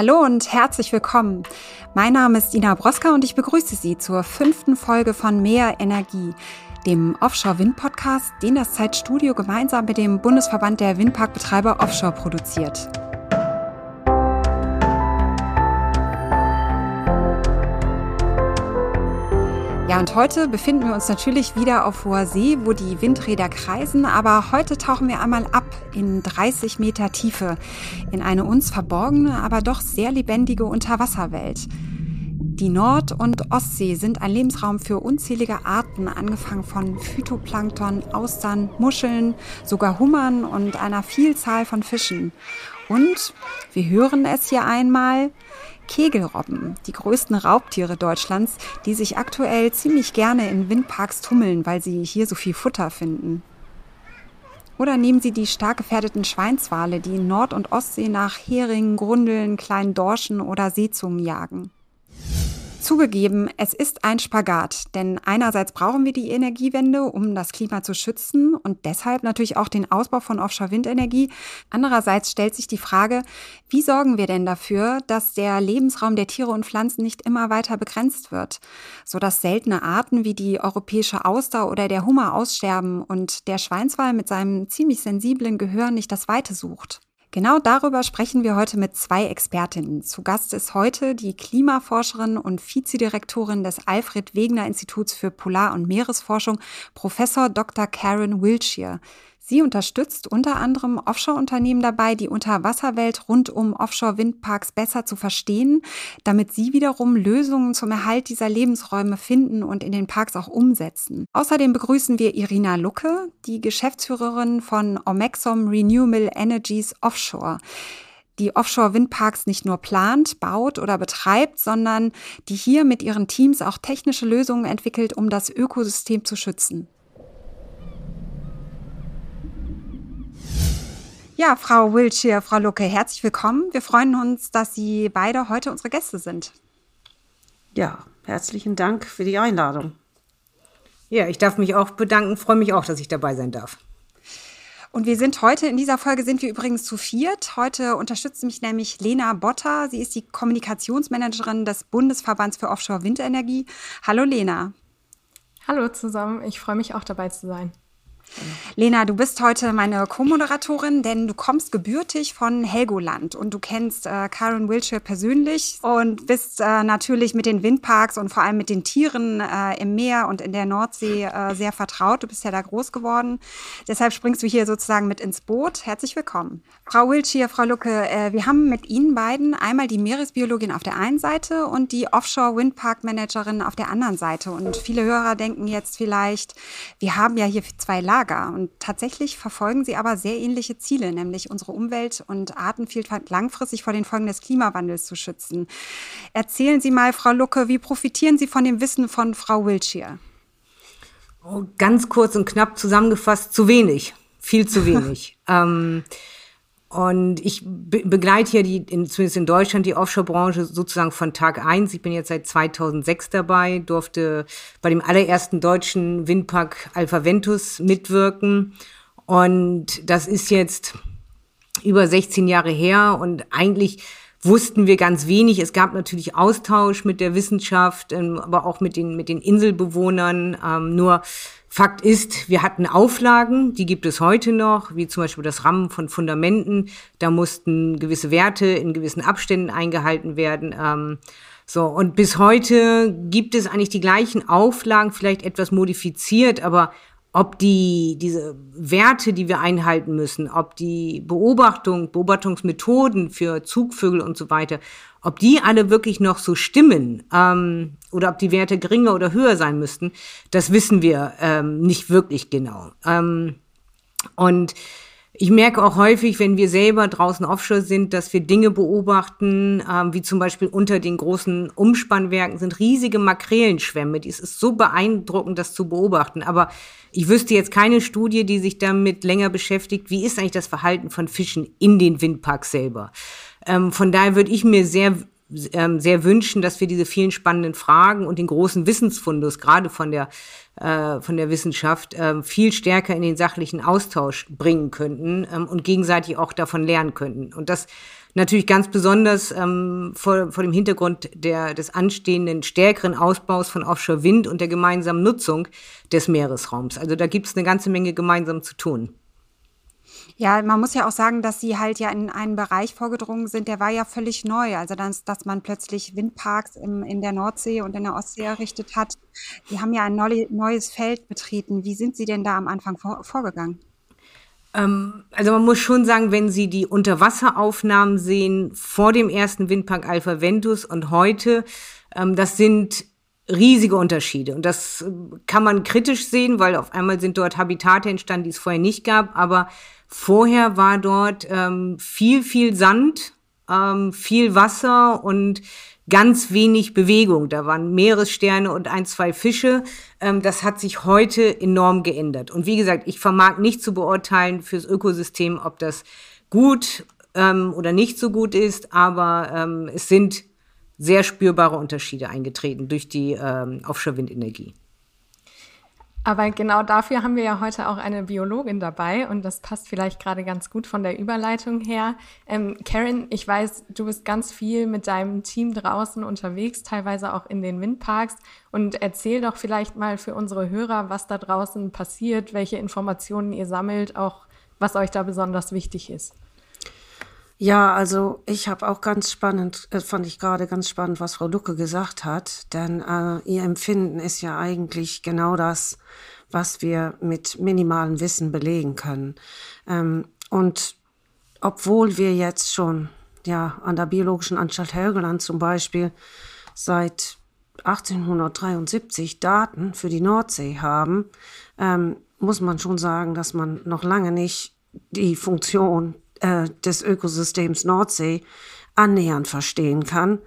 Hallo und herzlich willkommen. Mein Name ist Ina Broska und ich begrüße Sie zur fünften Folge von Mehr Energie, dem Offshore-Wind-Podcast, den das Zeitstudio gemeinsam mit dem Bundesverband der Windparkbetreiber Offshore produziert. Ja, und heute befinden wir uns natürlich wieder auf hoher See, wo die Windräder kreisen, aber heute tauchen wir einmal ab in 30 Meter Tiefe in eine uns verborgene, aber doch sehr lebendige Unterwasserwelt. Die Nord- und Ostsee sind ein Lebensraum für unzählige Arten, angefangen von Phytoplankton, Austern, Muscheln, sogar Hummern und einer Vielzahl von Fischen. Und wir hören es hier einmal, Kegelrobben, die größten Raubtiere Deutschlands, die sich aktuell ziemlich gerne in Windparks tummeln, weil sie hier so viel Futter finden. Oder nehmen Sie die stark gefährdeten Schweinswale, die in Nord- und Ostsee nach Heringen, Grundeln, kleinen Dorschen oder Seezungen jagen. Zugegeben, es ist ein Spagat, denn einerseits brauchen wir die Energiewende, um das Klima zu schützen und deshalb natürlich auch den Ausbau von Offshore-Windenergie. Andererseits stellt sich die Frage, wie sorgen wir denn dafür, dass der Lebensraum der Tiere und Pflanzen nicht immer weiter begrenzt wird, sodass seltene Arten wie die europäische Auster oder der Hummer aussterben und der Schweinswal mit seinem ziemlich sensiblen Gehör nicht das Weite sucht. Genau darüber sprechen wir heute mit zwei Expertinnen. Zu Gast ist heute die Klimaforscherin und Vizedirektorin des Alfred Wegener Instituts für Polar- und Meeresforschung, Professor Dr. Karen Wiltshire. Sie unterstützt unter anderem Offshore-Unternehmen dabei, die Unterwasserwelt rund um Offshore-Windparks besser zu verstehen, damit sie wiederum Lösungen zum Erhalt dieser Lebensräume finden und in den Parks auch umsetzen. Außerdem begrüßen wir Irina Lucke, die Geschäftsführerin von Omexom Renewable Energies Offshore die Offshore-Windparks nicht nur plant, baut oder betreibt, sondern die hier mit ihren Teams auch technische Lösungen entwickelt, um das Ökosystem zu schützen. Ja, Frau Wiltshire, Frau Lucke, herzlich willkommen. Wir freuen uns, dass Sie beide heute unsere Gäste sind. Ja, herzlichen Dank für die Einladung. Ja, ich darf mich auch bedanken, freue mich auch, dass ich dabei sein darf. Und wir sind heute, in dieser Folge sind wir übrigens zu viert. Heute unterstützt mich nämlich Lena Botter. Sie ist die Kommunikationsmanagerin des Bundesverbands für Offshore-Windenergie. Hallo Lena. Hallo zusammen, ich freue mich auch dabei zu sein. Lena, du bist heute meine Co-Moderatorin, denn du kommst gebürtig von Helgoland und du kennst äh, Karen Wilshire persönlich und bist äh, natürlich mit den Windparks und vor allem mit den Tieren äh, im Meer und in der Nordsee äh, sehr vertraut. Du bist ja da groß geworden. Deshalb springst du hier sozusagen mit ins Boot. Herzlich willkommen. Frau Wilshire, Frau Lucke, äh, wir haben mit Ihnen beiden einmal die Meeresbiologin auf der einen Seite und die Offshore-Windpark-Managerin auf der anderen Seite. Und viele Hörer denken jetzt vielleicht, wir haben ja hier zwei Lager. Lager. Und tatsächlich verfolgen sie aber sehr ähnliche Ziele, nämlich unsere Umwelt und Artenvielfalt langfristig vor den Folgen des Klimawandels zu schützen. Erzählen Sie mal, Frau Lucke, wie profitieren Sie von dem Wissen von Frau Wiltshire? Oh, ganz kurz und knapp zusammengefasst, zu wenig. Viel zu wenig. ähm, und ich be begleite hier die, in, zumindest in Deutschland, die Offshore-Branche sozusagen von Tag eins. Ich bin jetzt seit 2006 dabei, durfte bei dem allerersten deutschen Windpark Alpha Ventus mitwirken. Und das ist jetzt über 16 Jahre her und eigentlich wussten wir ganz wenig. Es gab natürlich Austausch mit der Wissenschaft, ähm, aber auch mit den, mit den Inselbewohnern. Ähm, nur Fakt ist, wir hatten Auflagen, die gibt es heute noch, wie zum Beispiel das Rammen von Fundamenten. Da mussten gewisse Werte in gewissen Abständen eingehalten werden. Ähm, so, und bis heute gibt es eigentlich die gleichen Auflagen, vielleicht etwas modifiziert, aber ob die, diese Werte, die wir einhalten müssen, ob die Beobachtung, Beobachtungsmethoden für Zugvögel und so weiter, ob die alle wirklich noch so stimmen ähm, oder ob die Werte geringer oder höher sein müssten, das wissen wir ähm, nicht wirklich genau. Ähm, und ich merke auch häufig, wenn wir selber draußen offshore sind, dass wir Dinge beobachten, ähm, wie zum Beispiel unter den großen Umspannwerken sind riesige Makrelenschwämme. Es ist so beeindruckend, das zu beobachten. Aber ich wüsste jetzt keine Studie, die sich damit länger beschäftigt. Wie ist eigentlich das Verhalten von Fischen in den Windparks selber? Ähm, von daher würde ich mir sehr ähm, sehr wünschen, dass wir diese vielen spannenden Fragen und den großen Wissensfundus, gerade von der, äh, von der Wissenschaft, äh, viel stärker in den sachlichen Austausch bringen könnten ähm, und gegenseitig auch davon lernen könnten. Und das Natürlich ganz besonders ähm, vor, vor dem Hintergrund der, des anstehenden stärkeren Ausbaus von Offshore-Wind und der gemeinsamen Nutzung des Meeresraums. Also da gibt es eine ganze Menge gemeinsam zu tun. Ja, man muss ja auch sagen, dass sie halt ja in einen Bereich vorgedrungen sind, der war ja völlig neu. Also dass, dass man plötzlich Windparks im, in der Nordsee und in der Ostsee errichtet hat. Die haben ja ein neues Feld betreten. Wie sind Sie denn da am Anfang vor, vorgegangen? Ähm, also man muss schon sagen, wenn Sie die Unterwasseraufnahmen sehen vor dem ersten Windpark Alpha Ventus und heute, ähm, das sind riesige Unterschiede. Und das äh, kann man kritisch sehen, weil auf einmal sind dort Habitate entstanden, die es vorher nicht gab. Aber vorher war dort ähm, viel, viel Sand, ähm, viel Wasser und ganz wenig Bewegung. Da waren Meeressterne und ein, zwei Fische. Ähm, das hat sich heute enorm geändert. Und wie gesagt, ich vermag nicht zu beurteilen fürs Ökosystem, ob das gut ähm, oder nicht so gut ist, aber ähm, es sind sehr spürbare Unterschiede eingetreten durch die Offshore-Windenergie. Aber genau dafür haben wir ja heute auch eine Biologin dabei und das passt vielleicht gerade ganz gut von der Überleitung her. Ähm, Karen, ich weiß, du bist ganz viel mit deinem Team draußen unterwegs, teilweise auch in den Windparks. Und erzähl doch vielleicht mal für unsere Hörer, was da draußen passiert, welche Informationen ihr sammelt, auch was euch da besonders wichtig ist. Ja, also ich habe auch ganz spannend, äh, fand ich gerade ganz spannend, was Frau Ducke gesagt hat, denn äh, ihr Empfinden ist ja eigentlich genau das, was wir mit minimalem Wissen belegen können. Ähm, und obwohl wir jetzt schon ja an der Biologischen Anstalt Helgoland zum Beispiel seit 1873 Daten für die Nordsee haben, ähm, muss man schon sagen, dass man noch lange nicht die Funktion äh, des Ökosystems Nordsee annähernd verstehen kann.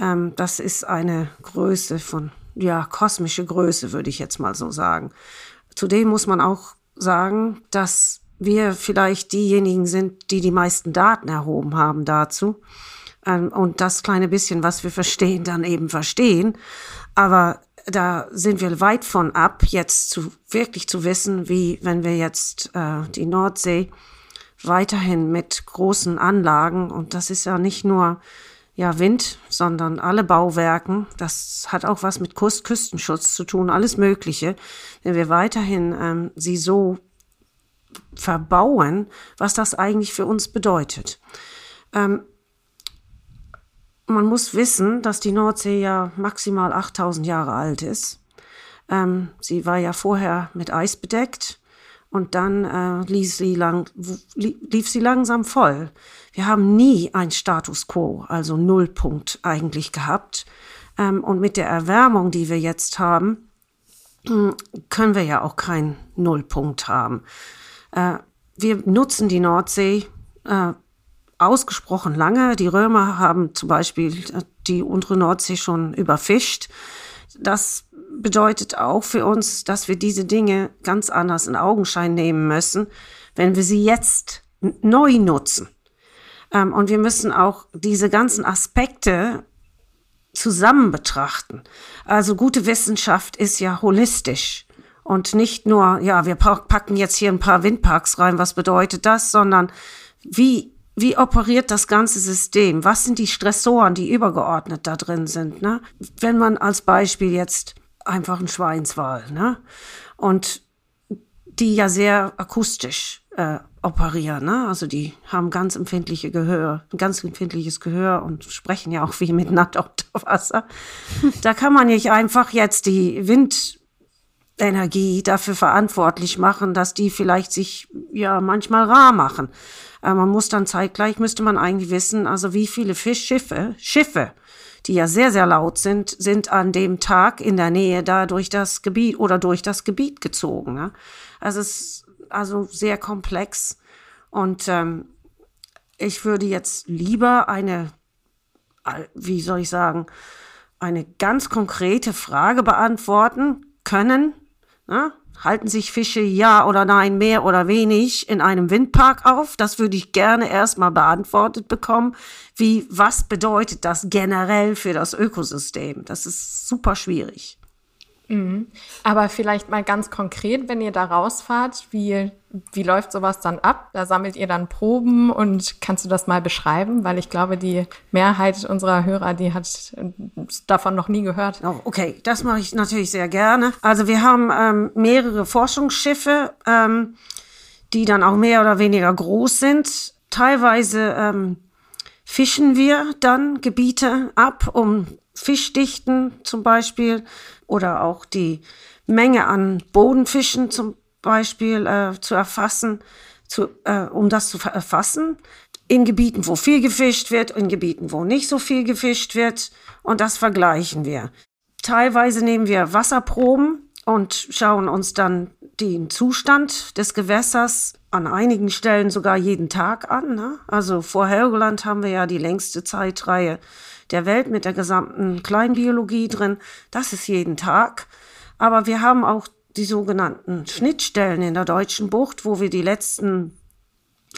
Ähm, das ist eine Größe von, ja, kosmische Größe, würde ich jetzt mal so sagen. Zudem muss man auch sagen, dass wir vielleicht diejenigen sind, die die meisten Daten erhoben haben dazu. Ähm, und das kleine bisschen, was wir verstehen, dann eben verstehen. Aber da sind wir weit von ab, jetzt zu wirklich zu wissen, wie wenn wir jetzt äh, die Nordsee weiterhin mit großen Anlagen und das ist ja nicht nur ja Wind, sondern alle Bauwerken. Das hat auch was mit Kust Küstenschutz zu tun, alles Mögliche. Wenn wir weiterhin ähm, sie so verbauen, was das eigentlich für uns bedeutet. Ähm, man muss wissen, dass die Nordsee ja maximal 8000 Jahre alt ist. Ähm, sie war ja vorher mit Eis bedeckt und dann äh, lief, sie lang, lief sie langsam voll. Wir haben nie ein Status quo, also Nullpunkt eigentlich gehabt. Ähm, und mit der Erwärmung, die wir jetzt haben, können wir ja auch keinen Nullpunkt haben. Äh, wir nutzen die Nordsee äh, ausgesprochen lange. Die Römer haben zum Beispiel äh, die untere Nordsee schon überfischt. Das bedeutet auch für uns, dass wir diese Dinge ganz anders in Augenschein nehmen müssen, wenn wir sie jetzt neu nutzen. Ähm, und wir müssen auch diese ganzen Aspekte zusammen betrachten. Also gute Wissenschaft ist ja holistisch und nicht nur, ja, wir packen jetzt hier ein paar Windparks rein, was bedeutet das, sondern wie wie operiert das ganze System? Was sind die Stressoren, die übergeordnet da drin sind? Ne? Wenn man als Beispiel jetzt einfach ein Schweinswal, ne? Und die ja sehr akustisch äh, operieren, ne? Also die haben ganz empfindliche Gehör, ein ganz empfindliches Gehör und sprechen ja auch wie miteinander unter Wasser. da kann man nicht einfach jetzt die Windenergie dafür verantwortlich machen, dass die vielleicht sich ja manchmal rar machen. Äh, man muss dann zeitgleich, müsste man eigentlich wissen, also wie viele Fischschiffe, Schiffe die ja sehr, sehr laut sind, sind an dem Tag in der Nähe da durch das Gebiet oder durch das Gebiet gezogen. Ne? Also es ist also sehr komplex. Und ähm, ich würde jetzt lieber eine, wie soll ich sagen, eine ganz konkrete Frage beantworten können. Ne? Halten sich Fische ja oder nein, mehr oder wenig in einem Windpark auf? Das würde ich gerne erstmal beantwortet bekommen. Wie, was bedeutet das generell für das Ökosystem? Das ist super schwierig. Mhm. Aber vielleicht mal ganz konkret, wenn ihr da rausfahrt, wie, wie läuft sowas dann ab? Da sammelt ihr dann Proben und kannst du das mal beschreiben? Weil ich glaube, die Mehrheit unserer Hörer, die hat davon noch nie gehört. Oh, okay, das mache ich natürlich sehr gerne. Also wir haben ähm, mehrere Forschungsschiffe, ähm, die dann auch mehr oder weniger groß sind. Teilweise ähm, fischen wir dann Gebiete ab, um Fischdichten zum Beispiel oder auch die Menge an Bodenfischen zum Beispiel äh, zu erfassen, zu, äh, um das zu erfassen. In Gebieten, wo viel gefischt wird, in Gebieten, wo nicht so viel gefischt wird. Und das vergleichen wir. Teilweise nehmen wir Wasserproben und schauen uns dann den Zustand des Gewässers an einigen Stellen sogar jeden Tag an. Ne? Also vor Helgoland haben wir ja die längste Zeitreihe der Welt mit der gesamten Kleinbiologie drin. Das ist jeden Tag. Aber wir haben auch die sogenannten Schnittstellen in der deutschen Bucht, wo wir die letzten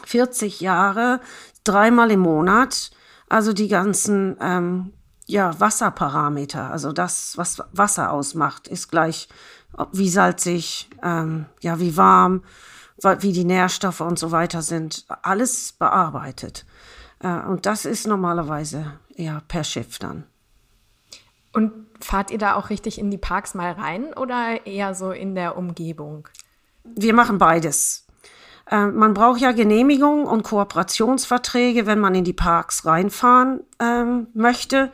40 Jahre dreimal im Monat, also die ganzen ähm, ja, Wasserparameter, also das, was Wasser ausmacht, ist gleich wie salzig, ähm, ja, wie warm, wie die Nährstoffe und so weiter sind, alles bearbeitet. Äh, und das ist normalerweise ja per Schiff dann. Und fahrt ihr da auch richtig in die Parks mal rein oder eher so in der Umgebung? Wir machen beides. Äh, man braucht ja Genehmigung und Kooperationsverträge, wenn man in die Parks reinfahren ähm, möchte.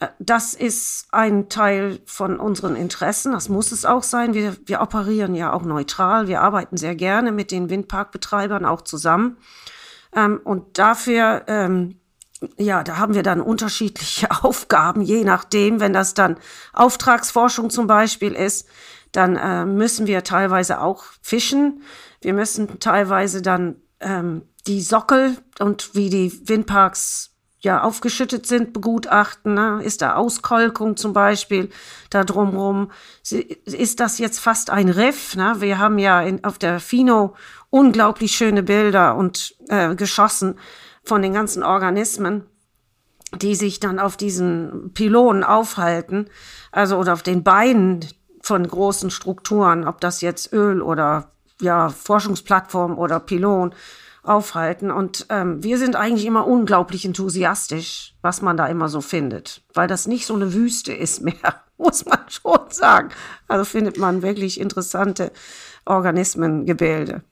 Äh, das ist ein Teil von unseren Interessen. Das muss es auch sein. Wir, wir operieren ja auch neutral. Wir arbeiten sehr gerne mit den Windparkbetreibern auch zusammen. Ähm, und dafür, ähm, ja, da haben wir dann unterschiedliche Aufgaben, je nachdem, wenn das dann Auftragsforschung zum Beispiel ist, dann äh, müssen wir teilweise auch fischen. Wir müssen teilweise dann ähm, die Sockel und wie die Windparks ja aufgeschüttet sind, begutachten. Ne? Ist da Auskolkung zum Beispiel da drumrum? Ist das jetzt fast ein Riff? Ne? Wir haben ja in, auf der Fino unglaublich schöne Bilder und äh, geschossen von den ganzen Organismen, die sich dann auf diesen Pylonen aufhalten, also oder auf den Beinen von großen Strukturen, ob das jetzt Öl oder ja Forschungsplattform oder Pylon aufhalten. Und ähm, wir sind eigentlich immer unglaublich enthusiastisch, was man da immer so findet, weil das nicht so eine Wüste ist mehr, muss man schon sagen. Also findet man wirklich interessante Organismengebilde.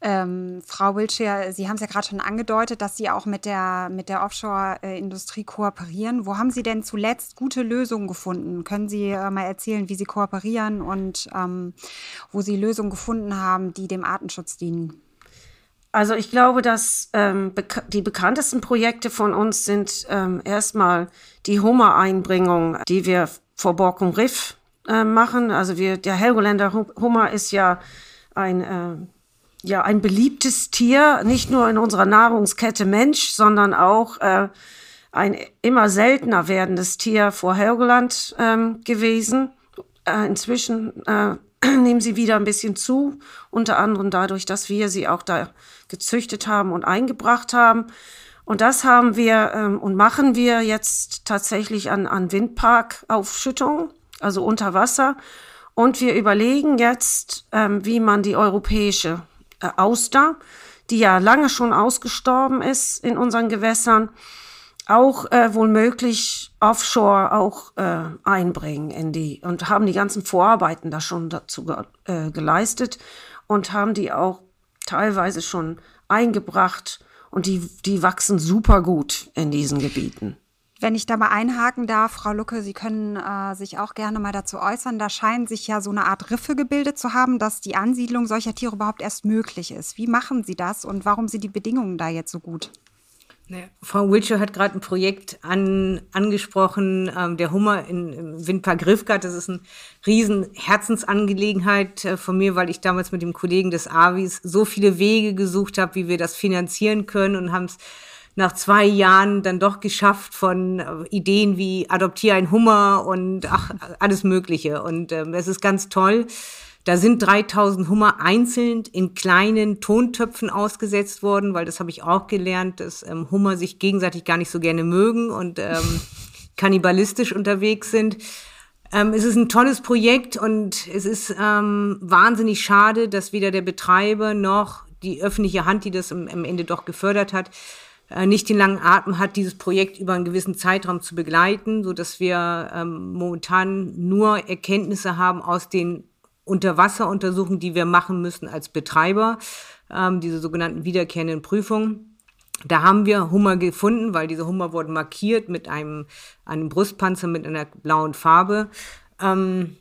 Ähm, Frau Wiltshire, Sie haben es ja gerade schon angedeutet, dass Sie auch mit der, mit der Offshore-Industrie kooperieren. Wo haben Sie denn zuletzt gute Lösungen gefunden? Können Sie äh, mal erzählen, wie Sie kooperieren und ähm, wo Sie Lösungen gefunden haben, die dem Artenschutz dienen? Also ich glaube, dass ähm, beka die bekanntesten Projekte von uns sind ähm, erstmal die Hummer-Einbringung, die wir vor Borkum Riff äh, machen. Also wir, der Helgoländer Hummer ist ja ein äh, ja ein beliebtes Tier, nicht nur in unserer Nahrungskette Mensch, sondern auch äh, ein immer seltener werdendes Tier vor Helgoland ähm, gewesen. Äh, inzwischen äh, nehmen sie wieder ein bisschen zu, unter anderem dadurch, dass wir sie auch da gezüchtet haben und eingebracht haben. Und das haben wir ähm, und machen wir jetzt tatsächlich an, an Windparkaufschüttungen, also unter Wasser. Und wir überlegen jetzt, ähm, wie man die europäische äh, Auster, die ja lange schon ausgestorben ist in unseren Gewässern, auch äh, wohl möglich offshore auch äh, einbringen in die und haben die ganzen Vorarbeiten da schon dazu ge äh, geleistet und haben die auch teilweise schon eingebracht und die, die wachsen super gut in diesen Gebieten. Wenn ich da mal einhaken darf, Frau Lucke, Sie können äh, sich auch gerne mal dazu äußern. Da scheinen sich ja so eine Art Riffe gebildet zu haben, dass die Ansiedlung solcher Tiere überhaupt erst möglich ist. Wie machen Sie das und warum sind die Bedingungen da jetzt so gut? Ja, Frau Wiltshire hat gerade ein Projekt an, angesprochen, ähm, der Hummer in, im Windpark Riffgard. Das ist eine riesen Herzensangelegenheit äh, von mir, weil ich damals mit dem Kollegen des AWIs so viele Wege gesucht habe, wie wir das finanzieren können und haben es nach zwei Jahren dann doch geschafft von äh, Ideen wie adoptiere ein Hummer und ach, alles Mögliche. Und ähm, es ist ganz toll. Da sind 3000 Hummer einzeln in kleinen Tontöpfen ausgesetzt worden, weil das habe ich auch gelernt, dass ähm, Hummer sich gegenseitig gar nicht so gerne mögen und ähm, kannibalistisch unterwegs sind. Ähm, es ist ein tolles Projekt und es ist ähm, wahnsinnig schade, dass weder der Betreiber noch die öffentliche Hand, die das am, Ende doch gefördert hat, nicht den langen Atem hat, dieses Projekt über einen gewissen Zeitraum zu begleiten, so dass wir ähm, momentan nur Erkenntnisse haben aus den Unterwasseruntersuchungen, die wir machen müssen als Betreiber, ähm, diese sogenannten wiederkehrenden Prüfungen. Da haben wir Hummer gefunden, weil diese Hummer wurden markiert mit einem, einem Brustpanzer mit einer blauen Farbe. Ähm,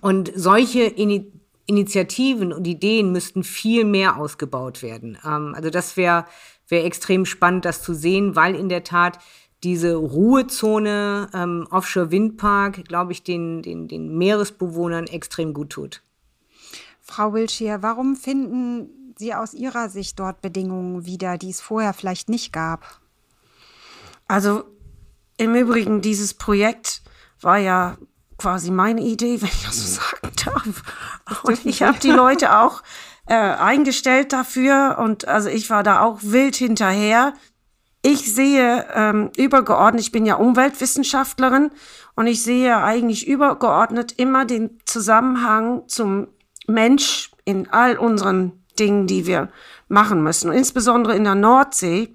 und solche Ini Initiativen und Ideen müssten viel mehr ausgebaut werden. Ähm, also das wäre wär extrem spannend, das zu sehen, weil in der Tat diese Ruhezone ähm, Offshore Windpark, glaube ich, den, den, den Meeresbewohnern extrem gut tut. Frau Wilschier, warum finden Sie aus Ihrer Sicht dort Bedingungen wieder, die es vorher vielleicht nicht gab? Also im Übrigen, dieses Projekt war ja quasi meine Idee, wenn ich das so sagen darf. Und ich habe die Leute auch äh, eingestellt dafür und also ich war da auch wild hinterher. Ich sehe ähm, übergeordnet, ich bin ja Umweltwissenschaftlerin und ich sehe eigentlich übergeordnet immer den Zusammenhang zum Mensch in all unseren Dingen, die wir machen müssen. Und insbesondere in der Nordsee,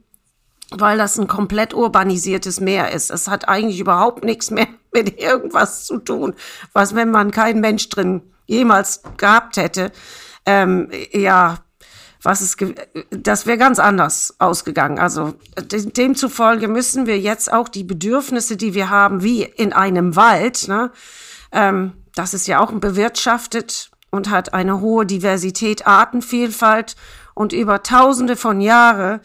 weil das ein komplett urbanisiertes Meer ist. Es hat eigentlich überhaupt nichts mehr mit irgendwas zu tun, was, wenn man keinen Mensch drin jemals gehabt hätte, ähm, ja, was es, das wäre ganz anders ausgegangen. Also demzufolge müssen wir jetzt auch die Bedürfnisse, die wir haben, wie in einem Wald, ne, ähm, das ist ja auch bewirtschaftet und hat eine hohe Diversität, Artenvielfalt und über Tausende von Jahren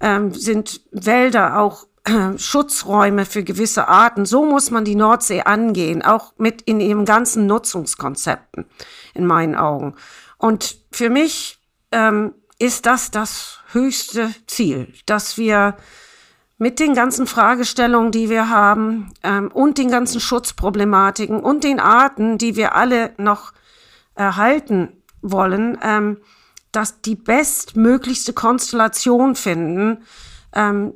ähm, sind Wälder auch äh, Schutzräume für gewisse Arten. So muss man die Nordsee angehen, auch mit in ihren ganzen Nutzungskonzepten, in meinen Augen. Und für mich ähm, ist das das höchste Ziel, dass wir mit den ganzen Fragestellungen, die wir haben ähm, und den ganzen Schutzproblematiken und den Arten, die wir alle noch erhalten wollen, ähm, dass die bestmöglichste Konstellation finden, ähm,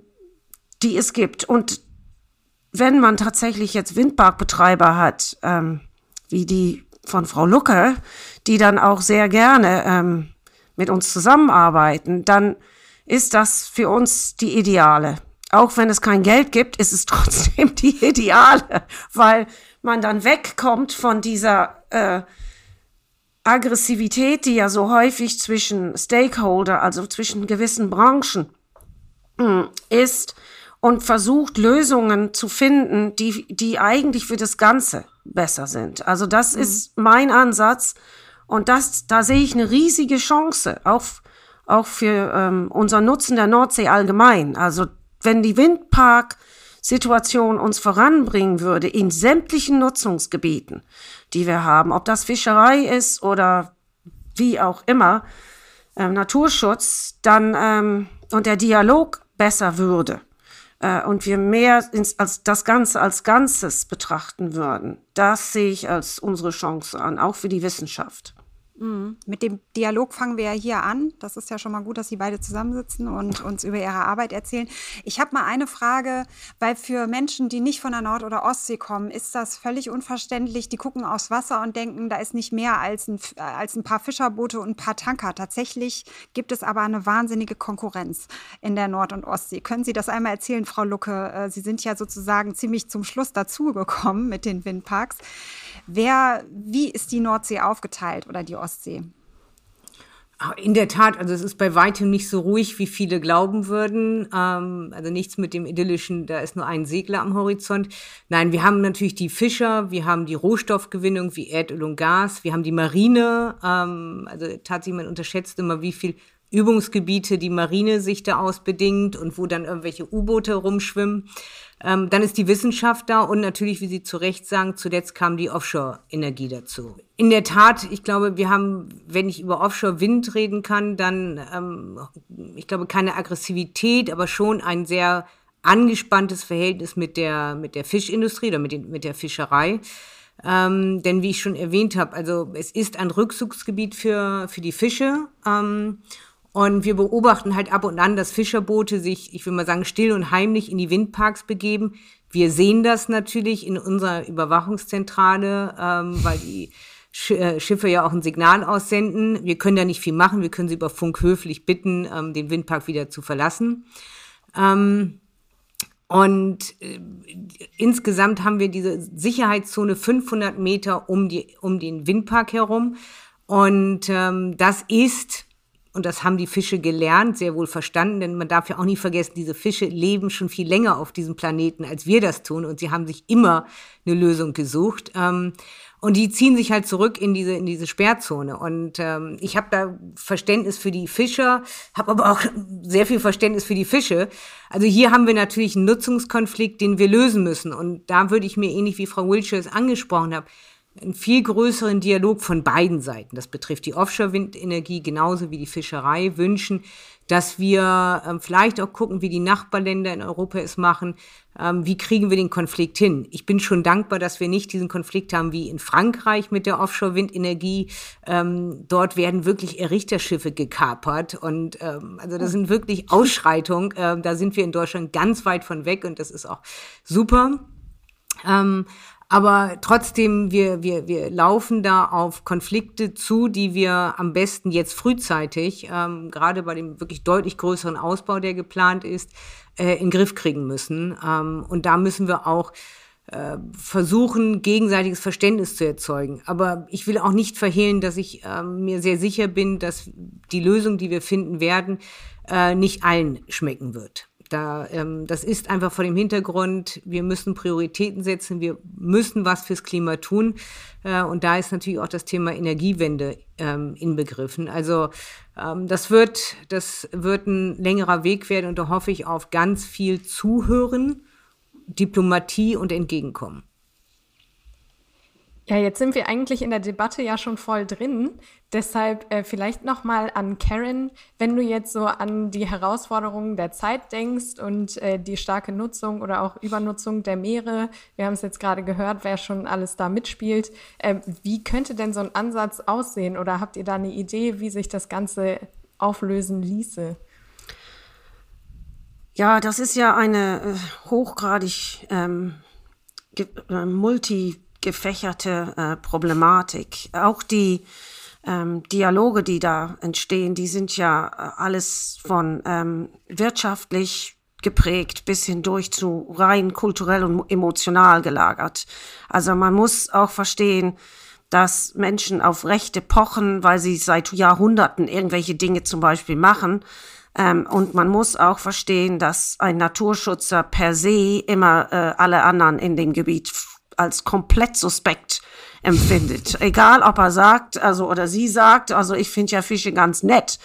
die es gibt. Und wenn man tatsächlich jetzt Windparkbetreiber hat, ähm, wie die von Frau Lucke, die dann auch sehr gerne ähm, mit uns zusammenarbeiten, dann ist das für uns die Ideale. Auch wenn es kein Geld gibt, ist es trotzdem die Ideale, weil man dann wegkommt von dieser äh, Aggressivität, die ja so häufig zwischen Stakeholder, also zwischen gewissen Branchen hm, ist und versucht Lösungen zu finden, die, die eigentlich für das Ganze besser sind. Also das mhm. ist mein Ansatz und das, da sehe ich eine riesige Chance, auch, auch für ähm, unser Nutzen der Nordsee allgemein. Also wenn die Windpark Situation uns voranbringen würde in sämtlichen Nutzungsgebieten, die wir haben, ob das Fischerei ist oder wie auch immer, äh, Naturschutz, dann ähm, und der Dialog besser würde äh, und wir mehr ins, als das Ganze als Ganzes betrachten würden, das sehe ich als unsere Chance an, auch für die Wissenschaft. Mhm. Mit dem Dialog fangen wir ja hier an. Das ist ja schon mal gut, dass Sie beide zusammensitzen und uns über Ihre Arbeit erzählen. Ich habe mal eine Frage, weil für Menschen, die nicht von der Nord- oder Ostsee kommen, ist das völlig unverständlich. Die gucken aufs Wasser und denken, da ist nicht mehr als ein, als ein paar Fischerboote und ein paar Tanker. Tatsächlich gibt es aber eine wahnsinnige Konkurrenz in der Nord- und Ostsee. Können Sie das einmal erzählen, Frau Lucke? Äh, Sie sind ja sozusagen ziemlich zum Schluss dazugekommen mit den Windparks. Wer, wie ist die Nordsee aufgeteilt oder die Ostsee? Ah, in der Tat, also es ist bei weitem nicht so ruhig, wie viele glauben würden. Ähm, also nichts mit dem idyllischen, da ist nur ein Segler am Horizont. Nein, wir haben natürlich die Fischer, wir haben die Rohstoffgewinnung wie Erdöl und Gas, wir haben die Marine. Ähm, also tatsächlich, man unterschätzt immer, wie viel Übungsgebiete die Marine sich da ausbedingt und wo dann irgendwelche U-Boote rumschwimmen. Ähm, dann ist die Wissenschaft da und natürlich, wie Sie zu Recht sagen, zuletzt kam die Offshore-Energie dazu. In der Tat, ich glaube, wir haben, wenn ich über Offshore-Wind reden kann, dann, ähm, ich glaube, keine Aggressivität, aber schon ein sehr angespanntes Verhältnis mit der, mit der Fischindustrie oder mit, den, mit der Fischerei. Ähm, denn wie ich schon erwähnt habe, also es ist ein Rückzugsgebiet für, für die Fische. Ähm, und wir beobachten halt ab und an, dass Fischerboote sich, ich will mal sagen, still und heimlich in die Windparks begeben. Wir sehen das natürlich in unserer Überwachungszentrale, ähm, weil die äh, Schiffe ja auch ein Signal aussenden. Wir können da nicht viel machen. Wir können sie über Funk höflich bitten, ähm, den Windpark wieder zu verlassen. Ähm, und äh, insgesamt haben wir diese Sicherheitszone 500 Meter um, die, um den Windpark herum. Und ähm, das ist und das haben die Fische gelernt, sehr wohl verstanden, denn man darf ja auch nicht vergessen, diese Fische leben schon viel länger auf diesem Planeten, als wir das tun. Und sie haben sich immer eine Lösung gesucht. Ähm, und die ziehen sich halt zurück in diese, in diese Sperrzone. Und ähm, ich habe da Verständnis für die Fischer, habe aber auch sehr viel Verständnis für die Fische. Also hier haben wir natürlich einen Nutzungskonflikt, den wir lösen müssen. Und da würde ich mir ähnlich wie Frau Wiltshire es angesprochen hat, einen viel größeren Dialog von beiden Seiten, das betrifft die Offshore-Windenergie genauso wie die Fischerei, wünschen, dass wir ähm, vielleicht auch gucken, wie die Nachbarländer in Europa es machen, ähm, wie kriegen wir den Konflikt hin. Ich bin schon dankbar, dass wir nicht diesen Konflikt haben wie in Frankreich mit der Offshore-Windenergie. Ähm, dort werden wirklich Errichterschiffe gekapert und ähm, also das sind wirklich Ausschreitungen. Ähm, da sind wir in Deutschland ganz weit von weg und das ist auch super. Ähm, aber trotzdem, wir, wir, wir laufen da auf Konflikte zu, die wir am besten jetzt frühzeitig, ähm, gerade bei dem wirklich deutlich größeren Ausbau, der geplant ist, äh, in den Griff kriegen müssen. Ähm, und da müssen wir auch äh, versuchen, gegenseitiges Verständnis zu erzeugen. Aber ich will auch nicht verhehlen, dass ich äh, mir sehr sicher bin, dass die Lösung, die wir finden werden, äh, nicht allen schmecken wird. Da, ähm, das ist einfach vor dem Hintergrund, wir müssen Prioritäten setzen, wir müssen was fürs Klima tun. Äh, und da ist natürlich auch das Thema Energiewende ähm, inbegriffen. Also ähm, das, wird, das wird ein längerer Weg werden und da hoffe ich auf ganz viel Zuhören, Diplomatie und Entgegenkommen. Ja, jetzt sind wir eigentlich in der Debatte ja schon voll drin. Deshalb äh, vielleicht noch mal an Karen, wenn du jetzt so an die Herausforderungen der Zeit denkst und äh, die starke Nutzung oder auch Übernutzung der Meere. Wir haben es jetzt gerade gehört, wer schon alles da mitspielt. Äh, wie könnte denn so ein Ansatz aussehen? Oder habt ihr da eine Idee, wie sich das Ganze auflösen ließe? Ja, das ist ja eine äh, hochgradig ähm, äh, multi gefächerte äh, Problematik. Auch die ähm, Dialoge, die da entstehen, die sind ja äh, alles von ähm, wirtschaftlich geprägt bis hindurch zu rein kulturell und emotional gelagert. Also man muss auch verstehen, dass Menschen auf Rechte pochen, weil sie seit Jahrhunderten irgendwelche Dinge zum Beispiel machen. Ähm, und man muss auch verstehen, dass ein Naturschützer per se immer äh, alle anderen in dem Gebiet als komplett suspekt empfindet. Egal, ob er sagt, also oder sie sagt, also ich finde ja Fische ganz nett.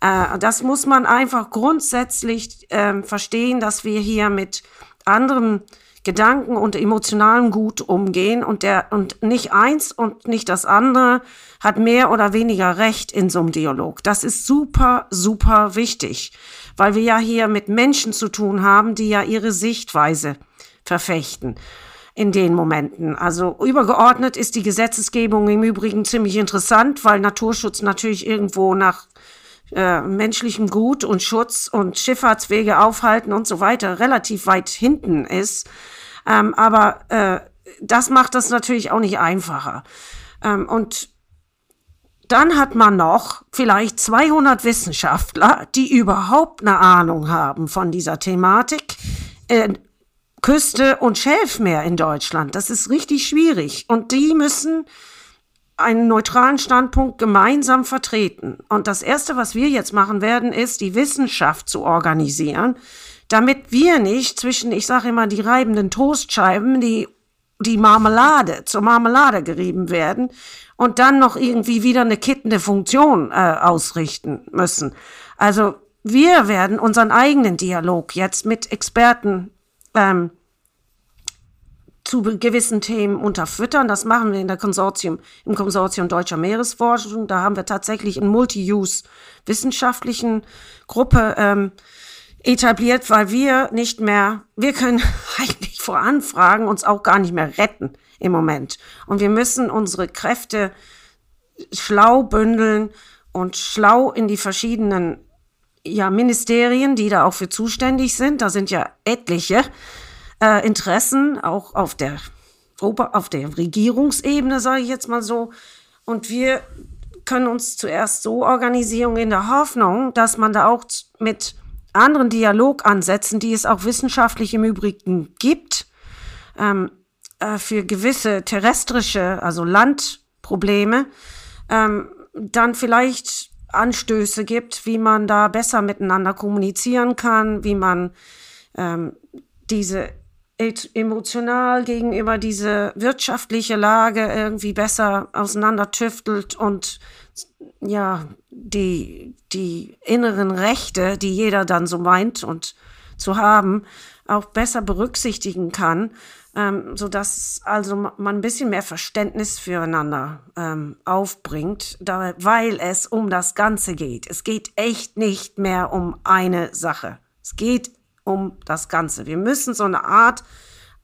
Äh, das muss man einfach grundsätzlich äh, verstehen, dass wir hier mit anderem Gedanken und emotionalem Gut umgehen und der und nicht eins und nicht das andere hat mehr oder weniger Recht in so einem Dialog. Das ist super, super wichtig, weil wir ja hier mit Menschen zu tun haben, die ja ihre Sichtweise verfechten in den Momenten. Also übergeordnet ist die Gesetzesgebung im Übrigen ziemlich interessant, weil Naturschutz natürlich irgendwo nach äh, menschlichem Gut und Schutz und Schifffahrtswege aufhalten und so weiter relativ weit hinten ist. Ähm, aber äh, das macht das natürlich auch nicht einfacher. Ähm, und dann hat man noch vielleicht 200 Wissenschaftler, die überhaupt eine Ahnung haben von dieser Thematik, äh, Küste und Schelfmeer in Deutschland. Das ist richtig schwierig. Und die müssen einen neutralen Standpunkt gemeinsam vertreten. Und das Erste, was wir jetzt machen werden, ist, die Wissenschaft zu organisieren, damit wir nicht zwischen, ich sage immer, die reibenden Toastscheiben, die, die Marmelade zur Marmelade gerieben werden und dann noch irgendwie wieder eine kittende Funktion äh, ausrichten müssen. Also wir werden unseren eigenen Dialog jetzt mit Experten ähm, zu gewissen Themen unterfüttern. Das machen wir in der Konsortium, im Konsortium Deutscher Meeresforschung. Da haben wir tatsächlich einen Multi-Use-wissenschaftlichen Gruppe ähm, etabliert, weil wir nicht mehr, wir können eigentlich vor Anfragen uns auch gar nicht mehr retten im Moment. Und wir müssen unsere Kräfte schlau bündeln und schlau in die verschiedenen ja, Ministerien, die da auch für zuständig sind, da sind ja etliche, äh, Interessen, auch auf der, auf der Regierungsebene, sage ich jetzt mal so. Und wir können uns zuerst so organisieren in der Hoffnung, dass man da auch mit anderen Dialogansätzen, die es auch wissenschaftlich im Übrigen gibt, ähm, äh, für gewisse terrestrische, also Landprobleme, ähm, dann vielleicht Anstöße gibt, wie man da besser miteinander kommunizieren kann, wie man ähm, diese emotional gegenüber diese wirtschaftliche Lage irgendwie besser auseinandertüftelt und ja, die, die inneren Rechte, die jeder dann so meint und zu haben, auch besser berücksichtigen kann, ähm, so dass also man ein bisschen mehr Verständnis füreinander ähm, aufbringt, da, weil es um das Ganze geht. Es geht echt nicht mehr um eine Sache. Es geht um das Ganze. Wir müssen so eine Art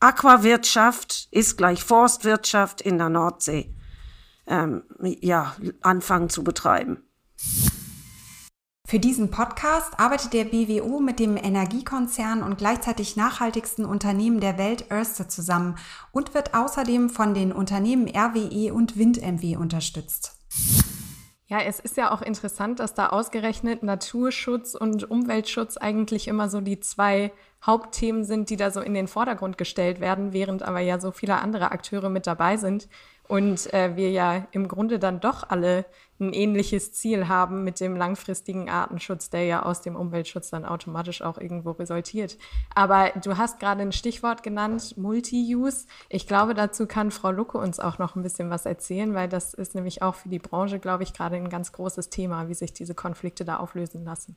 Aquawirtschaft ist gleich Forstwirtschaft in der Nordsee ähm, ja, anfangen zu betreiben. Für diesen Podcast arbeitet der BWO mit dem Energiekonzern und gleichzeitig nachhaltigsten Unternehmen der Welt Örste zusammen und wird außerdem von den Unternehmen RWE und WindMW unterstützt. Ja, es ist ja auch interessant, dass da ausgerechnet Naturschutz und Umweltschutz eigentlich immer so die zwei Hauptthemen sind, die da so in den Vordergrund gestellt werden, während aber ja so viele andere Akteure mit dabei sind. Und äh, wir ja im Grunde dann doch alle ein ähnliches Ziel haben mit dem langfristigen Artenschutz, der ja aus dem Umweltschutz dann automatisch auch irgendwo resultiert. Aber du hast gerade ein Stichwort genannt, Multi-Use. Ich glaube, dazu kann Frau Lucke uns auch noch ein bisschen was erzählen, weil das ist nämlich auch für die Branche, glaube ich, gerade ein ganz großes Thema, wie sich diese Konflikte da auflösen lassen.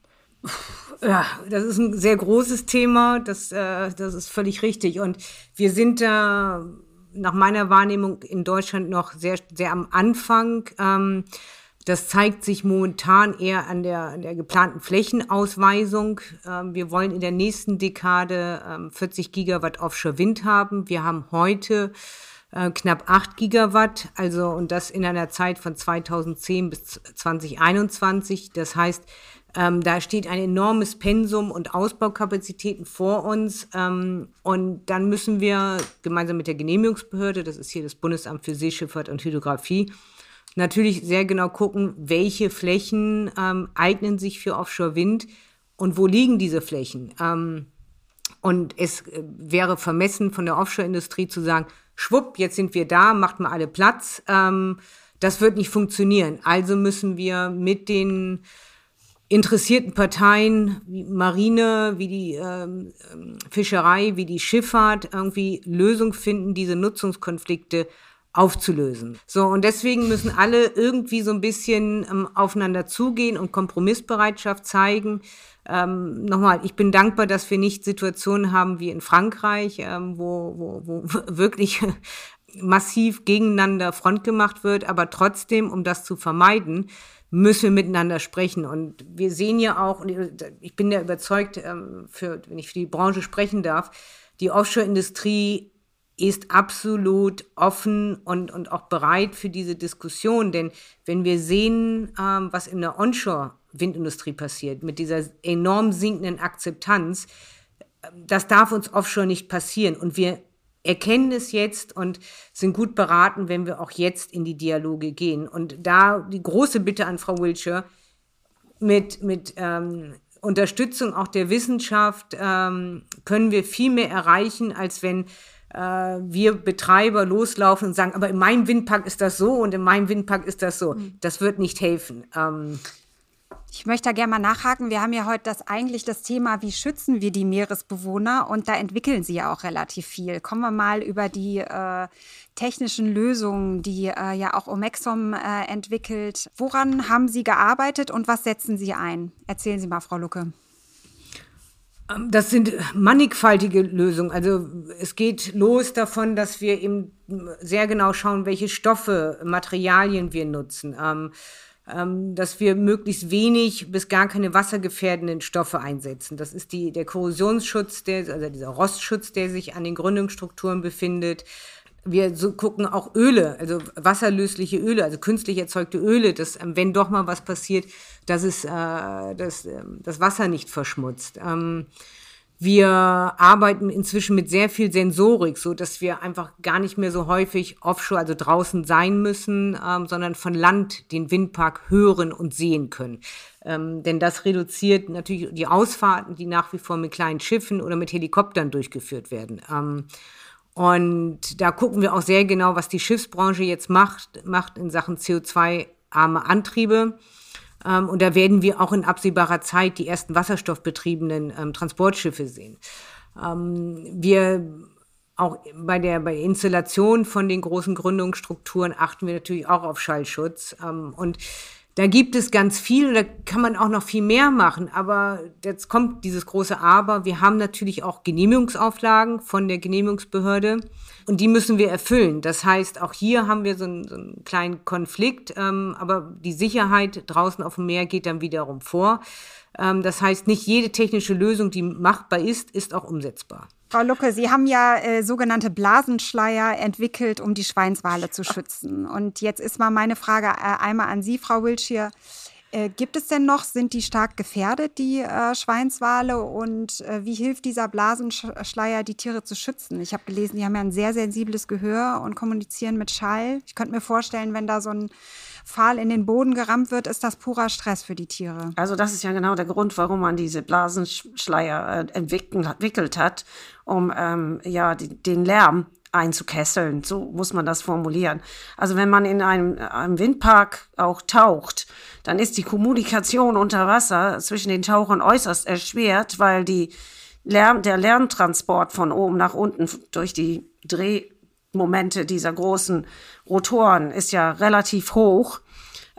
Ja, das ist ein sehr großes Thema, das, äh, das ist völlig richtig. Und wir sind da nach meiner Wahrnehmung in Deutschland noch sehr, sehr am Anfang. Ähm, das zeigt sich momentan eher an der, an der geplanten Flächenausweisung. Ähm, wir wollen in der nächsten Dekade ähm, 40 Gigawatt Offshore-Wind haben. Wir haben heute äh, knapp 8 Gigawatt, also und das in einer Zeit von 2010 bis 2021. Das heißt, ähm, da steht ein enormes Pensum und Ausbaukapazitäten vor uns. Ähm, und dann müssen wir gemeinsam mit der Genehmigungsbehörde, das ist hier das Bundesamt für Seeschifffahrt und Hydrographie, natürlich sehr genau gucken, welche Flächen ähm, eignen sich für Offshore-Wind und wo liegen diese Flächen. Ähm, und es äh, wäre vermessen von der Offshore-Industrie zu sagen, schwupp, jetzt sind wir da, macht mal alle Platz. Ähm, das wird nicht funktionieren. Also müssen wir mit den interessierten Parteien wie Marine, wie die ähm, ähm, Fischerei, wie die Schifffahrt irgendwie Lösung finden, diese Nutzungskonflikte aufzulösen. So, und deswegen müssen alle irgendwie so ein bisschen ähm, aufeinander zugehen und Kompromissbereitschaft zeigen. Ähm, nochmal, ich bin dankbar, dass wir nicht Situationen haben wie in Frankreich, ähm, wo, wo, wo wirklich massiv gegeneinander Front gemacht wird, aber trotzdem, um das zu vermeiden, müssen wir miteinander sprechen. Und wir sehen ja auch, und ich bin ja überzeugt, ähm, für, wenn ich für die Branche sprechen darf, die Offshore-Industrie ist absolut offen und, und auch bereit für diese Diskussion. Denn wenn wir sehen, ähm, was in der Onshore-Windindustrie passiert, mit dieser enorm sinkenden Akzeptanz, das darf uns offshore nicht passieren. Und wir erkennen es jetzt und sind gut beraten, wenn wir auch jetzt in die Dialoge gehen. Und da die große Bitte an Frau Wiltshire, mit, mit ähm, Unterstützung auch der Wissenschaft ähm, können wir viel mehr erreichen, als wenn wir Betreiber loslaufen und sagen, aber in meinem Windpark ist das so und in meinem Windpark ist das so. Mhm. Das wird nicht helfen. Ähm, ich möchte da gerne mal nachhaken. Wir haben ja heute das eigentlich das Thema, wie schützen wir die Meeresbewohner? Und da entwickeln sie ja auch relativ viel. Kommen wir mal über die äh, technischen Lösungen, die äh, ja auch Omexom äh, entwickelt. Woran haben Sie gearbeitet und was setzen Sie ein? Erzählen Sie mal, Frau Lucke. Ähm, das sind mannigfaltige Lösungen. Also es geht los davon, dass wir eben sehr genau schauen, welche Stoffe, Materialien wir nutzen. Ähm, ähm, dass wir möglichst wenig bis gar keine wassergefährdenden Stoffe einsetzen. Das ist die, der Korrosionsschutz, der, also dieser Rostschutz, der sich an den Gründungsstrukturen befindet. Wir so gucken auch Öle, also wasserlösliche Öle, also künstlich erzeugte Öle, dass, ähm, wenn doch mal was passiert, dass es äh, dass, äh, das Wasser nicht verschmutzt. Ähm, Wir arbeiten inzwischen mit sehr viel Sensorik, so dass wir einfach gar nicht mehr so häufig offshore, also draußen sein müssen, ähm, sondern von Land den Windpark hören und sehen können. Ähm, denn das reduziert natürlich die Ausfahrten, die nach wie vor mit kleinen Schiffen oder mit Helikoptern durchgeführt werden. Und da gucken wir auch sehr genau, was die Schiffsbranche jetzt macht, macht in Sachen CO2-arme Antriebe. Ähm, und da werden wir auch in absehbarer Zeit die ersten wasserstoffbetriebenen ähm, Transportschiffe sehen. Ähm, wir auch bei der, bei Installation von den großen Gründungsstrukturen achten wir natürlich auch auf Schallschutz. Und da gibt es ganz viel, da kann man auch noch viel mehr machen. Aber jetzt kommt dieses große Aber. Wir haben natürlich auch Genehmigungsauflagen von der Genehmigungsbehörde. Und die müssen wir erfüllen. Das heißt, auch hier haben wir so einen, so einen kleinen Konflikt, ähm, aber die Sicherheit draußen auf dem Meer geht dann wiederum vor. Ähm, das heißt, nicht jede technische Lösung, die machbar ist, ist auch umsetzbar. Frau Lucke, Sie haben ja äh, sogenannte Blasenschleier entwickelt, um die Schweinswale zu schützen. Und jetzt ist mal meine Frage äh, einmal an Sie, Frau Wiltshire. Äh, gibt es denn noch, sind die stark gefährdet, die äh, Schweinswale? Und äh, wie hilft dieser Blasenschleier, die Tiere zu schützen? Ich habe gelesen, die haben ja ein sehr sensibles Gehör und kommunizieren mit Schall. Ich könnte mir vorstellen, wenn da so ein Pfahl in den Boden gerammt wird, ist das purer Stress für die Tiere. Also das ist ja genau der Grund, warum man diese Blasenschleier äh, entwickelt hat, um ähm, ja den Lärm einzukesseln. So muss man das formulieren. Also wenn man in einem, einem Windpark auch taucht, dann ist die Kommunikation unter Wasser zwischen den Tauchern äußerst erschwert, weil die Lärm, der Lärmtransport von oben nach unten durch die Drehmomente dieser großen Rotoren ist ja relativ hoch.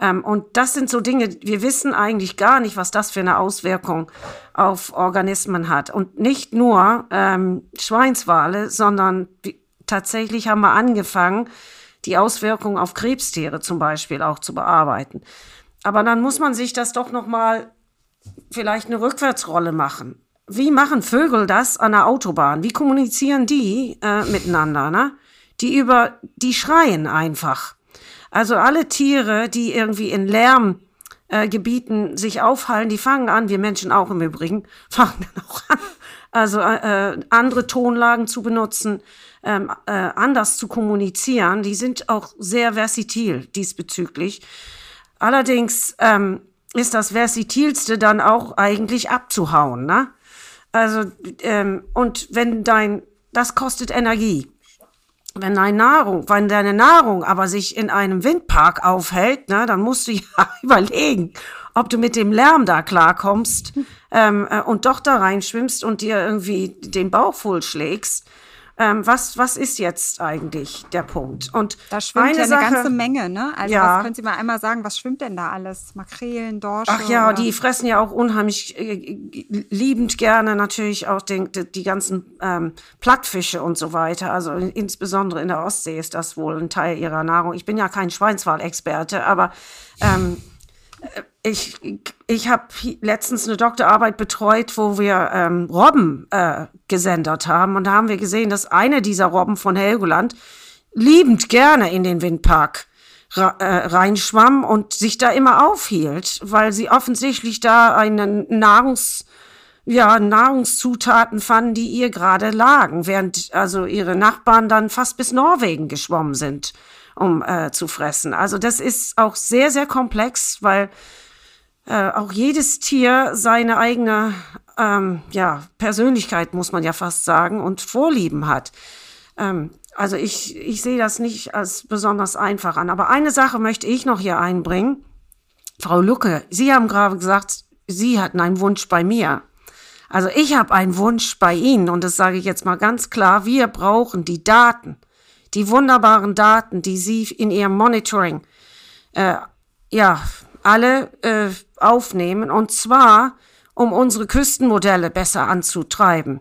Ähm, und das sind so Dinge, wir wissen eigentlich gar nicht, was das für eine Auswirkung auf Organismen hat. Und nicht nur ähm, Schweinswale, sondern tatsächlich haben wir angefangen, die Auswirkungen auf Krebstiere zum Beispiel auch zu bearbeiten. Aber dann muss man sich das doch noch mal vielleicht eine Rückwärtsrolle machen. Wie machen Vögel das an der Autobahn? Wie kommunizieren die äh, miteinander? Ne? Die über, die schreien einfach. Also alle Tiere, die irgendwie in Lärmgebieten äh, sich aufhalten, die fangen an, wir Menschen auch im Übrigen, fangen dann auch an, also äh, andere Tonlagen zu benutzen, ähm, äh, anders zu kommunizieren. Die sind auch sehr versatil diesbezüglich. Allerdings ähm, ist das Versatilste dann auch eigentlich abzuhauen. Ne? Also, ähm, und wenn dein, das kostet Energie. Wenn deine Nahrung, wenn deine Nahrung aber sich in einem Windpark aufhält, ne, dann musst du ja überlegen, ob du mit dem Lärm da klarkommst ähm, äh, und doch da reinschwimmst und dir irgendwie den Bauch voll schlägst ähm, was, was ist jetzt eigentlich der Punkt? Und da schwimmt ja eine Sache, ganze Menge, ne? Also ja. was können Sie mal einmal sagen, was schwimmt denn da alles? Makrelen, Dorsche? Ach ja, oder? die fressen ja auch unheimlich äh, liebend gerne natürlich auch den, die, die ganzen ähm, Plattfische und so weiter. Also insbesondere in der Ostsee ist das wohl ein Teil ihrer Nahrung. Ich bin ja kein Schweinswal-Experte, aber ähm, ich, ich habe letztens eine Doktorarbeit betreut, wo wir ähm, Robben äh, gesendet haben. Und da haben wir gesehen, dass eine dieser Robben von Helgoland liebend gerne in den Windpark äh, reinschwamm und sich da immer aufhielt, weil sie offensichtlich da einen Nahrungs, ja, Nahrungszutaten fanden, die ihr gerade lagen, während also ihre Nachbarn dann fast bis Norwegen geschwommen sind um äh, zu fressen. Also das ist auch sehr, sehr komplex, weil äh, auch jedes Tier seine eigene ähm, ja, Persönlichkeit, muss man ja fast sagen, und Vorlieben hat. Ähm, also ich, ich sehe das nicht als besonders einfach an. Aber eine Sache möchte ich noch hier einbringen. Frau Lucke, Sie haben gerade gesagt, Sie hatten einen Wunsch bei mir. Also ich habe einen Wunsch bei Ihnen und das sage ich jetzt mal ganz klar. Wir brauchen die Daten die wunderbaren Daten, die Sie in Ihrem Monitoring äh, ja alle äh, aufnehmen, und zwar um unsere Küstenmodelle besser anzutreiben.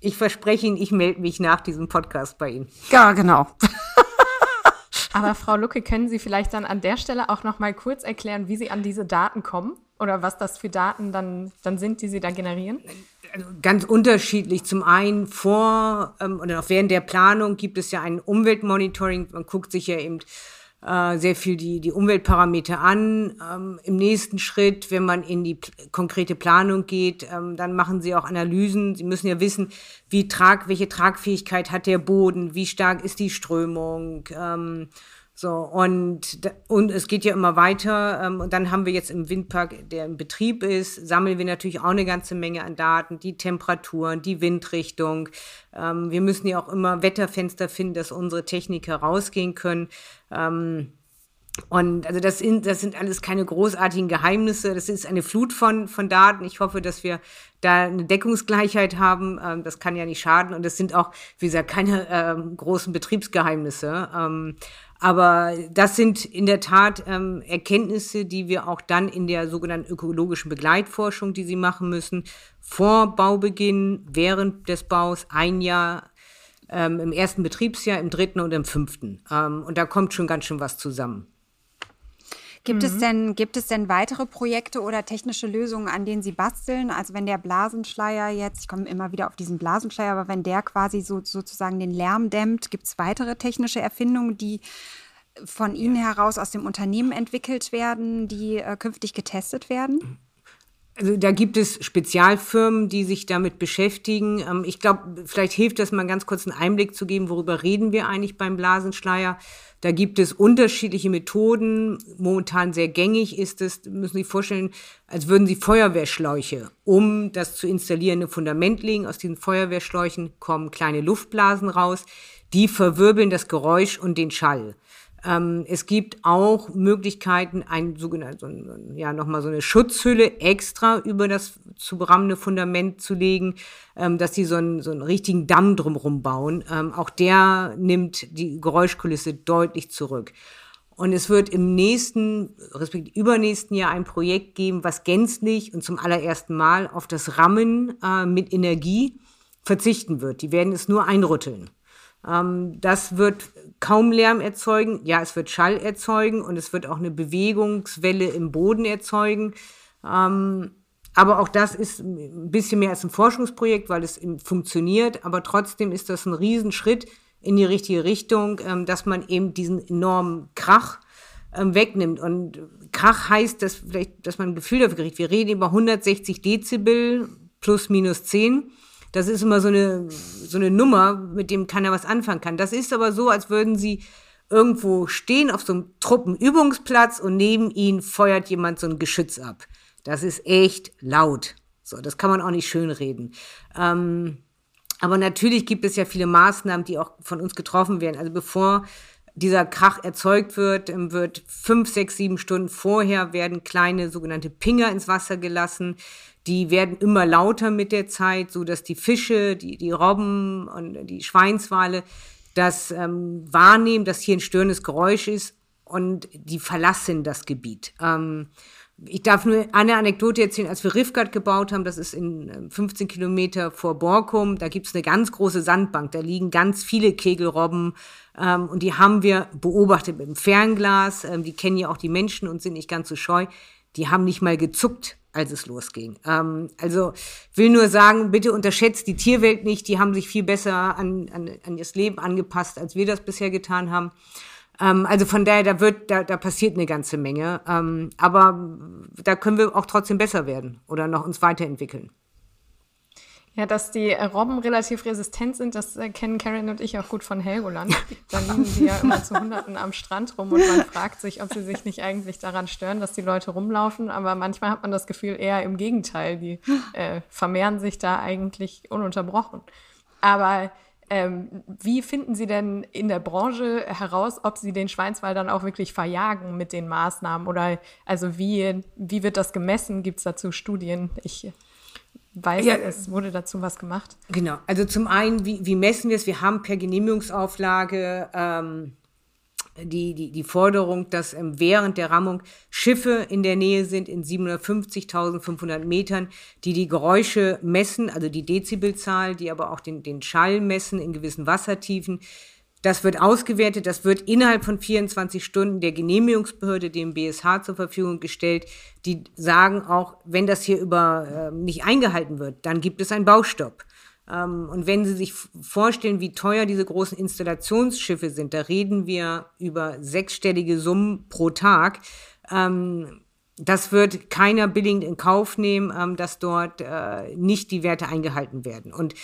Ich verspreche Ihnen, ich melde mich nach diesem Podcast bei Ihnen. Ja, genau. Aber Frau Lucke, können Sie vielleicht dann an der Stelle auch noch mal kurz erklären, wie Sie an diese Daten kommen oder was das für Daten dann, dann sind, die Sie da generieren? Also ganz unterschiedlich. Zum einen vor ähm, oder auch während der Planung gibt es ja ein Umweltmonitoring. Man guckt sich ja eben äh, sehr viel die, die Umweltparameter an. Ähm, Im nächsten Schritt, wenn man in die konkrete Planung geht, ähm, dann machen sie auch Analysen. Sie müssen ja wissen, wie trag, welche Tragfähigkeit hat der Boden, wie stark ist die Strömung. Ähm, so, und, und es geht ja immer weiter. Ähm, und dann haben wir jetzt im Windpark, der im Betrieb ist, sammeln wir natürlich auch eine ganze Menge an Daten, die Temperaturen, die Windrichtung. Ähm, wir müssen ja auch immer Wetterfenster finden, dass unsere Techniker rausgehen können. Ähm, und also das sind, das sind alles keine großartigen Geheimnisse. Das ist eine Flut von, von Daten. Ich hoffe, dass wir da eine Deckungsgleichheit haben. Ähm, das kann ja nicht schaden. Und es sind auch, wie gesagt, keine ähm, großen Betriebsgeheimnisse. Ähm, aber das sind in der Tat ähm, Erkenntnisse, die wir auch dann in der sogenannten ökologischen Begleitforschung, die Sie machen müssen, vor Baubeginn, während des Baus, ein Jahr ähm, im ersten Betriebsjahr, im dritten und im fünften. Ähm, und da kommt schon ganz schön was zusammen. Gibt, mhm. es denn, gibt es denn weitere Projekte oder technische Lösungen, an denen Sie basteln? Also wenn der Blasenschleier jetzt, ich komme immer wieder auf diesen Blasenschleier, aber wenn der quasi so, sozusagen den Lärm dämmt, gibt es weitere technische Erfindungen, die von Ihnen heraus aus dem Unternehmen entwickelt werden, die äh, künftig getestet werden? Also da gibt es Spezialfirmen, die sich damit beschäftigen. Ähm, ich glaube, vielleicht hilft das mal ganz kurz einen Einblick zu geben, worüber reden wir eigentlich beim Blasenschleier. Da gibt es unterschiedliche Methoden. Momentan sehr gängig ist es, müssen Sie sich vorstellen, als würden Sie Feuerwehrschläuche, um das zu installieren, ein Fundament legen. Aus diesen Feuerwehrschläuchen kommen kleine Luftblasen raus. Die verwirbeln das Geräusch und den Schall. Ähm, es gibt auch Möglichkeiten, ein sogenanntes, ja, nochmal so eine Schutzhülle extra über das zu berammende Fundament zu legen, ähm, dass sie so einen, so einen richtigen Damm drumherum bauen. Ähm, auch der nimmt die Geräuschkulisse deutlich zurück. Und es wird im nächsten, respektive übernächsten Jahr ein Projekt geben, was gänzlich und zum allerersten Mal auf das Rammen äh, mit Energie verzichten wird. Die werden es nur einrütteln. Ähm, das wird kaum Lärm erzeugen. Ja, es wird Schall erzeugen und es wird auch eine Bewegungswelle im Boden erzeugen. Ähm, aber auch das ist ein bisschen mehr als ein Forschungsprojekt, weil es funktioniert. Aber trotzdem ist das ein Riesenschritt in die richtige Richtung, ähm, dass man eben diesen enormen Krach ähm, wegnimmt. Und Krach heißt, dass vielleicht, dass man ein Gefühl dafür kriegt. Wir reden über 160 Dezibel plus minus 10. Das ist immer so eine, so eine Nummer, mit dem keiner was anfangen kann. Das ist aber so, als würden sie irgendwo stehen auf so einem Truppenübungsplatz und neben ihnen feuert jemand so ein Geschütz ab. Das ist echt laut. So, das kann man auch nicht schönreden. Ähm, aber natürlich gibt es ja viele Maßnahmen, die auch von uns getroffen werden. Also bevor dieser Krach erzeugt wird, wird fünf, sechs, sieben Stunden vorher werden kleine sogenannte Pinger ins Wasser gelassen. Die werden immer lauter mit der Zeit, so dass die Fische, die, die Robben und die Schweinswale das ähm, wahrnehmen, dass hier ein störendes Geräusch ist und die verlassen das Gebiet. Ähm, ich darf nur eine Anekdote erzählen, als wir Riffgard gebaut haben, das ist in 15 ähm, Kilometer vor Borkum, da gibt's eine ganz große Sandbank, da liegen ganz viele Kegelrobben ähm, und die haben wir beobachtet mit dem Fernglas, ähm, die kennen ja auch die Menschen und sind nicht ganz so scheu, die haben nicht mal gezuckt, als es losging. Ähm, also will nur sagen, bitte unterschätzt die Tierwelt nicht, die haben sich viel besser an, an, an ihr Leben angepasst, als wir das bisher getan haben. Ähm, also von daher, da wird, da, da passiert eine ganze Menge. Ähm, aber da können wir auch trotzdem besser werden oder noch uns weiterentwickeln. Ja, dass die Robben relativ resistent sind, das kennen Karen und ich auch gut von Helgoland. Da liegen sie ja immer zu Hunderten am Strand rum und man fragt sich, ob sie sich nicht eigentlich daran stören, dass die Leute rumlaufen. Aber manchmal hat man das Gefühl eher im Gegenteil. Die äh, vermehren sich da eigentlich ununterbrochen. Aber ähm, wie finden Sie denn in der Branche heraus, ob Sie den Schweinswald dann auch wirklich verjagen mit den Maßnahmen? Oder also wie, wie wird das gemessen? Gibt es dazu Studien? Ich weiß, ja, es wurde dazu was gemacht. Genau. Also zum einen, wie, wie messen wir es? Wir haben per Genehmigungsauflage ähm, die, die, die Forderung, dass ähm, während der Rammung Schiffe in der Nähe sind in 750.500 Metern, die die Geräusche messen, also die Dezibelzahl, die aber auch den, den Schall messen in gewissen Wassertiefen. Das wird ausgewertet, das wird innerhalb von 24 Stunden der Genehmigungsbehörde, dem BSH, zur Verfügung gestellt. Die sagen auch, wenn das hier über äh, nicht eingehalten wird, dann gibt es einen Baustopp. Ähm, und wenn Sie sich vorstellen, wie teuer diese großen Installationsschiffe sind, da reden wir über sechsstellige Summen pro Tag. Ähm, das wird keiner billigend in Kauf nehmen, ähm, dass dort äh, nicht die Werte eingehalten werden. Und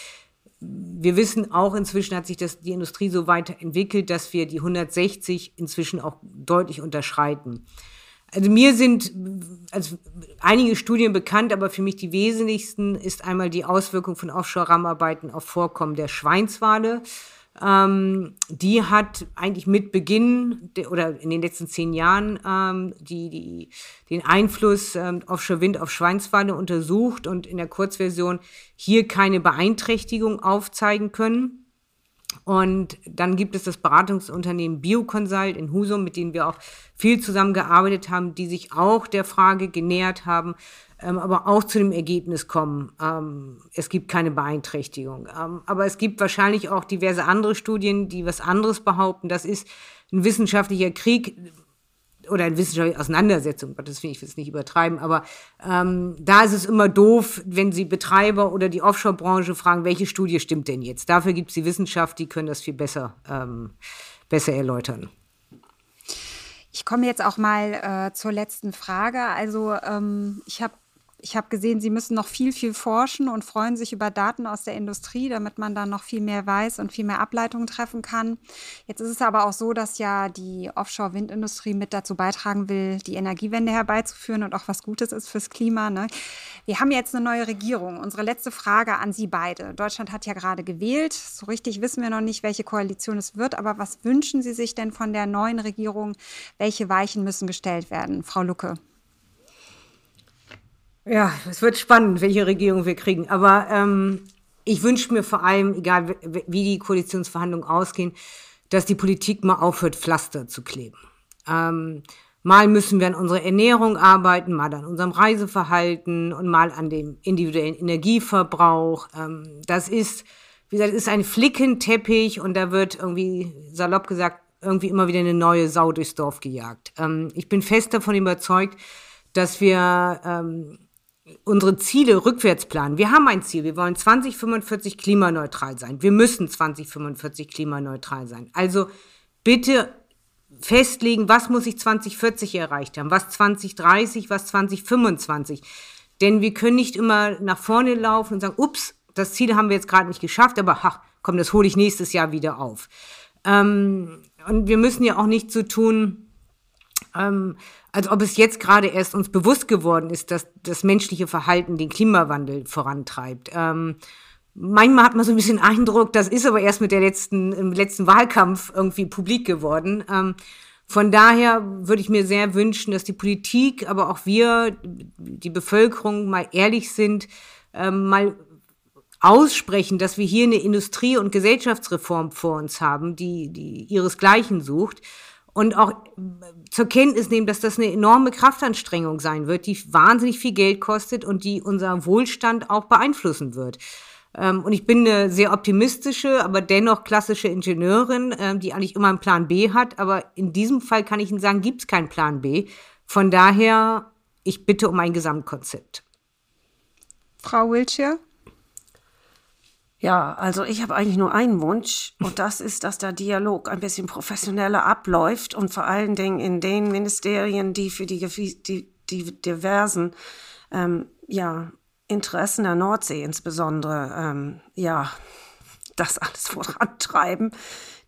wir wissen auch inzwischen hat sich das, die Industrie so weiterentwickelt, dass wir die 160 inzwischen auch deutlich unterschreiten. Also mir sind also einige Studien bekannt, aber für mich die wesentlichsten ist einmal die Auswirkung von Offshore-Rahmenarbeiten auf Vorkommen der Schweinswale. Ähm, die hat eigentlich mit Beginn de, oder in den letzten zehn Jahren ähm, die, die, den Einfluss ähm, Offshore-Wind auf Schweinswale untersucht und in der Kurzversion hier keine Beeinträchtigung aufzeigen können. Und dann gibt es das Beratungsunternehmen Bioconsult in Husum, mit denen wir auch viel zusammengearbeitet haben, die sich auch der Frage genähert haben, aber auch zu dem Ergebnis kommen, ähm, es gibt keine Beeinträchtigung. Ähm, aber es gibt wahrscheinlich auch diverse andere Studien, die was anderes behaupten. Das ist ein wissenschaftlicher Krieg oder eine wissenschaftliche Auseinandersetzung, das finde ich jetzt nicht übertreiben, aber ähm, da ist es immer doof, wenn Sie Betreiber oder die Offshore-Branche fragen, welche Studie stimmt denn jetzt? Dafür gibt es die Wissenschaft, die können das viel besser, ähm, besser erläutern. Ich komme jetzt auch mal äh, zur letzten Frage. Also ähm, ich habe ich habe gesehen, Sie müssen noch viel, viel forschen und freuen sich über Daten aus der Industrie, damit man dann noch viel mehr weiß und viel mehr Ableitungen treffen kann. Jetzt ist es aber auch so, dass ja die Offshore-Windindustrie mit dazu beitragen will, die Energiewende herbeizuführen und auch was Gutes ist fürs Klima. Ne? Wir haben jetzt eine neue Regierung. Unsere letzte Frage an Sie beide. Deutschland hat ja gerade gewählt. So richtig wissen wir noch nicht, welche Koalition es wird. Aber was wünschen Sie sich denn von der neuen Regierung? Welche Weichen müssen gestellt werden? Frau Lucke. Ja, es wird spannend, welche Regierung wir kriegen. Aber ähm, ich wünsche mir vor allem, egal wie die Koalitionsverhandlungen ausgehen, dass die Politik mal aufhört, Pflaster zu kleben. Ähm, mal müssen wir an unserer Ernährung arbeiten, mal an unserem Reiseverhalten und mal an dem individuellen Energieverbrauch. Ähm, das ist, wie gesagt, ist ein Flickenteppich und da wird irgendwie, salopp gesagt, irgendwie immer wieder eine neue Sau durchs Dorf gejagt. Ähm, ich bin fest davon überzeugt, dass wir ähm, unsere Ziele rückwärts planen. Wir haben ein Ziel. Wir wollen 2045 klimaneutral sein. Wir müssen 2045 klimaneutral sein. Also bitte festlegen, was muss ich 2040 erreicht haben, was 2030, was 2025. Denn wir können nicht immer nach vorne laufen und sagen, ups, das Ziel haben wir jetzt gerade nicht geschafft, aber ach, komm, das hole ich nächstes Jahr wieder auf. Ähm, und wir müssen ja auch nicht so tun, ähm, als ob es jetzt gerade erst uns bewusst geworden ist, dass das menschliche Verhalten den Klimawandel vorantreibt. Ähm, manchmal hat man so ein bisschen Eindruck, das ist aber erst mit der letzten, im letzten Wahlkampf irgendwie publik geworden. Ähm, von daher würde ich mir sehr wünschen, dass die Politik, aber auch wir, die Bevölkerung mal ehrlich sind, ähm, mal aussprechen, dass wir hier eine Industrie- und Gesellschaftsreform vor uns haben, die, die ihresgleichen sucht und auch zur Kenntnis nehmen, dass das eine enorme Kraftanstrengung sein wird, die wahnsinnig viel Geld kostet und die unser Wohlstand auch beeinflussen wird. Ähm, und ich bin eine sehr optimistische, aber dennoch klassische Ingenieurin, ähm, die eigentlich immer einen Plan B hat. Aber in diesem Fall kann ich Ihnen sagen, gibt es keinen Plan B. Von daher, ich bitte um ein Gesamtkonzept. Frau Wiltshire? Ja, also ich habe eigentlich nur einen Wunsch und das ist, dass der Dialog ein bisschen professioneller abläuft und vor allen Dingen in den Ministerien, die für die, die, die diversen ähm, ja, Interessen der Nordsee insbesondere ähm, ja, das alles vorantreiben.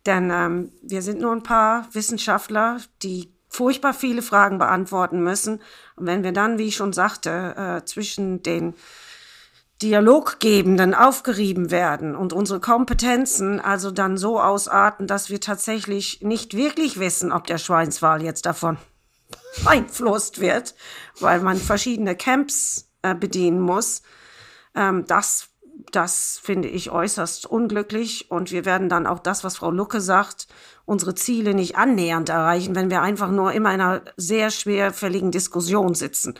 Denn ähm, wir sind nur ein paar Wissenschaftler, die furchtbar viele Fragen beantworten müssen. Und wenn wir dann, wie ich schon sagte, äh, zwischen den Dialoggebenden aufgerieben werden und unsere Kompetenzen also dann so ausarten, dass wir tatsächlich nicht wirklich wissen, ob der Schweinswal jetzt davon beeinflusst wird, weil man verschiedene Camps äh, bedienen muss. Ähm, das, das finde ich äußerst unglücklich und wir werden dann auch das, was Frau Lucke sagt, unsere Ziele nicht annähernd erreichen, wenn wir einfach nur immer in einer sehr schwerfälligen Diskussion sitzen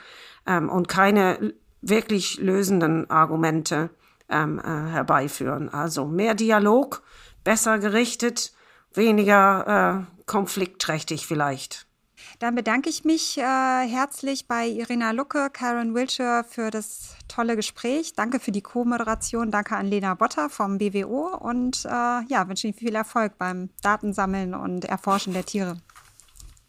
ähm, und keine wirklich lösenden Argumente ähm, äh, herbeiführen. Also mehr Dialog, besser gerichtet, weniger äh, konfliktträchtig vielleicht. Dann bedanke ich mich äh, herzlich bei Irina Lucke, Karen Wilshire für das tolle Gespräch. Danke für die Co-Moderation. Danke an Lena Botter vom BWO und äh, ja, wünsche Ihnen viel Erfolg beim Datensammeln und Erforschen der Tiere.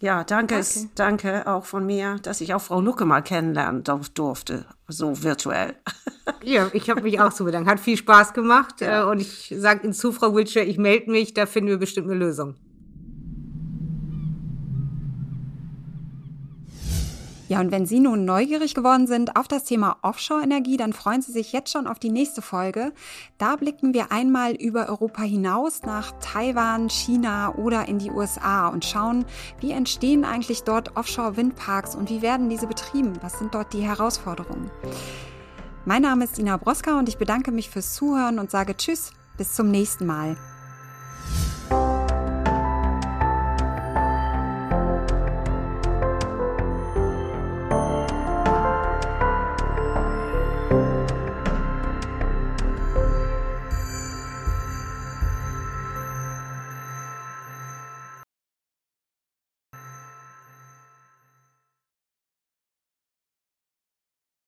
Ja, danke, okay. danke auch von mir, dass ich auch Frau Lucke mal kennenlernen durfte, so virtuell. Ja, ich habe mich auch so bedankt. Hat viel Spaß gemacht. Ja. Äh, und ich sage Ihnen zu, Frau Wiltshire, ich melde mich, da finden wir bestimmt eine Lösung. Ja, und wenn Sie nun neugierig geworden sind auf das Thema Offshore-Energie, dann freuen Sie sich jetzt schon auf die nächste Folge. Da blicken wir einmal über Europa hinaus nach Taiwan, China oder in die USA und schauen, wie entstehen eigentlich dort Offshore-Windparks und wie werden diese betrieben? Was sind dort die Herausforderungen? Mein Name ist Ina Broska und ich bedanke mich fürs Zuhören und sage Tschüss, bis zum nächsten Mal.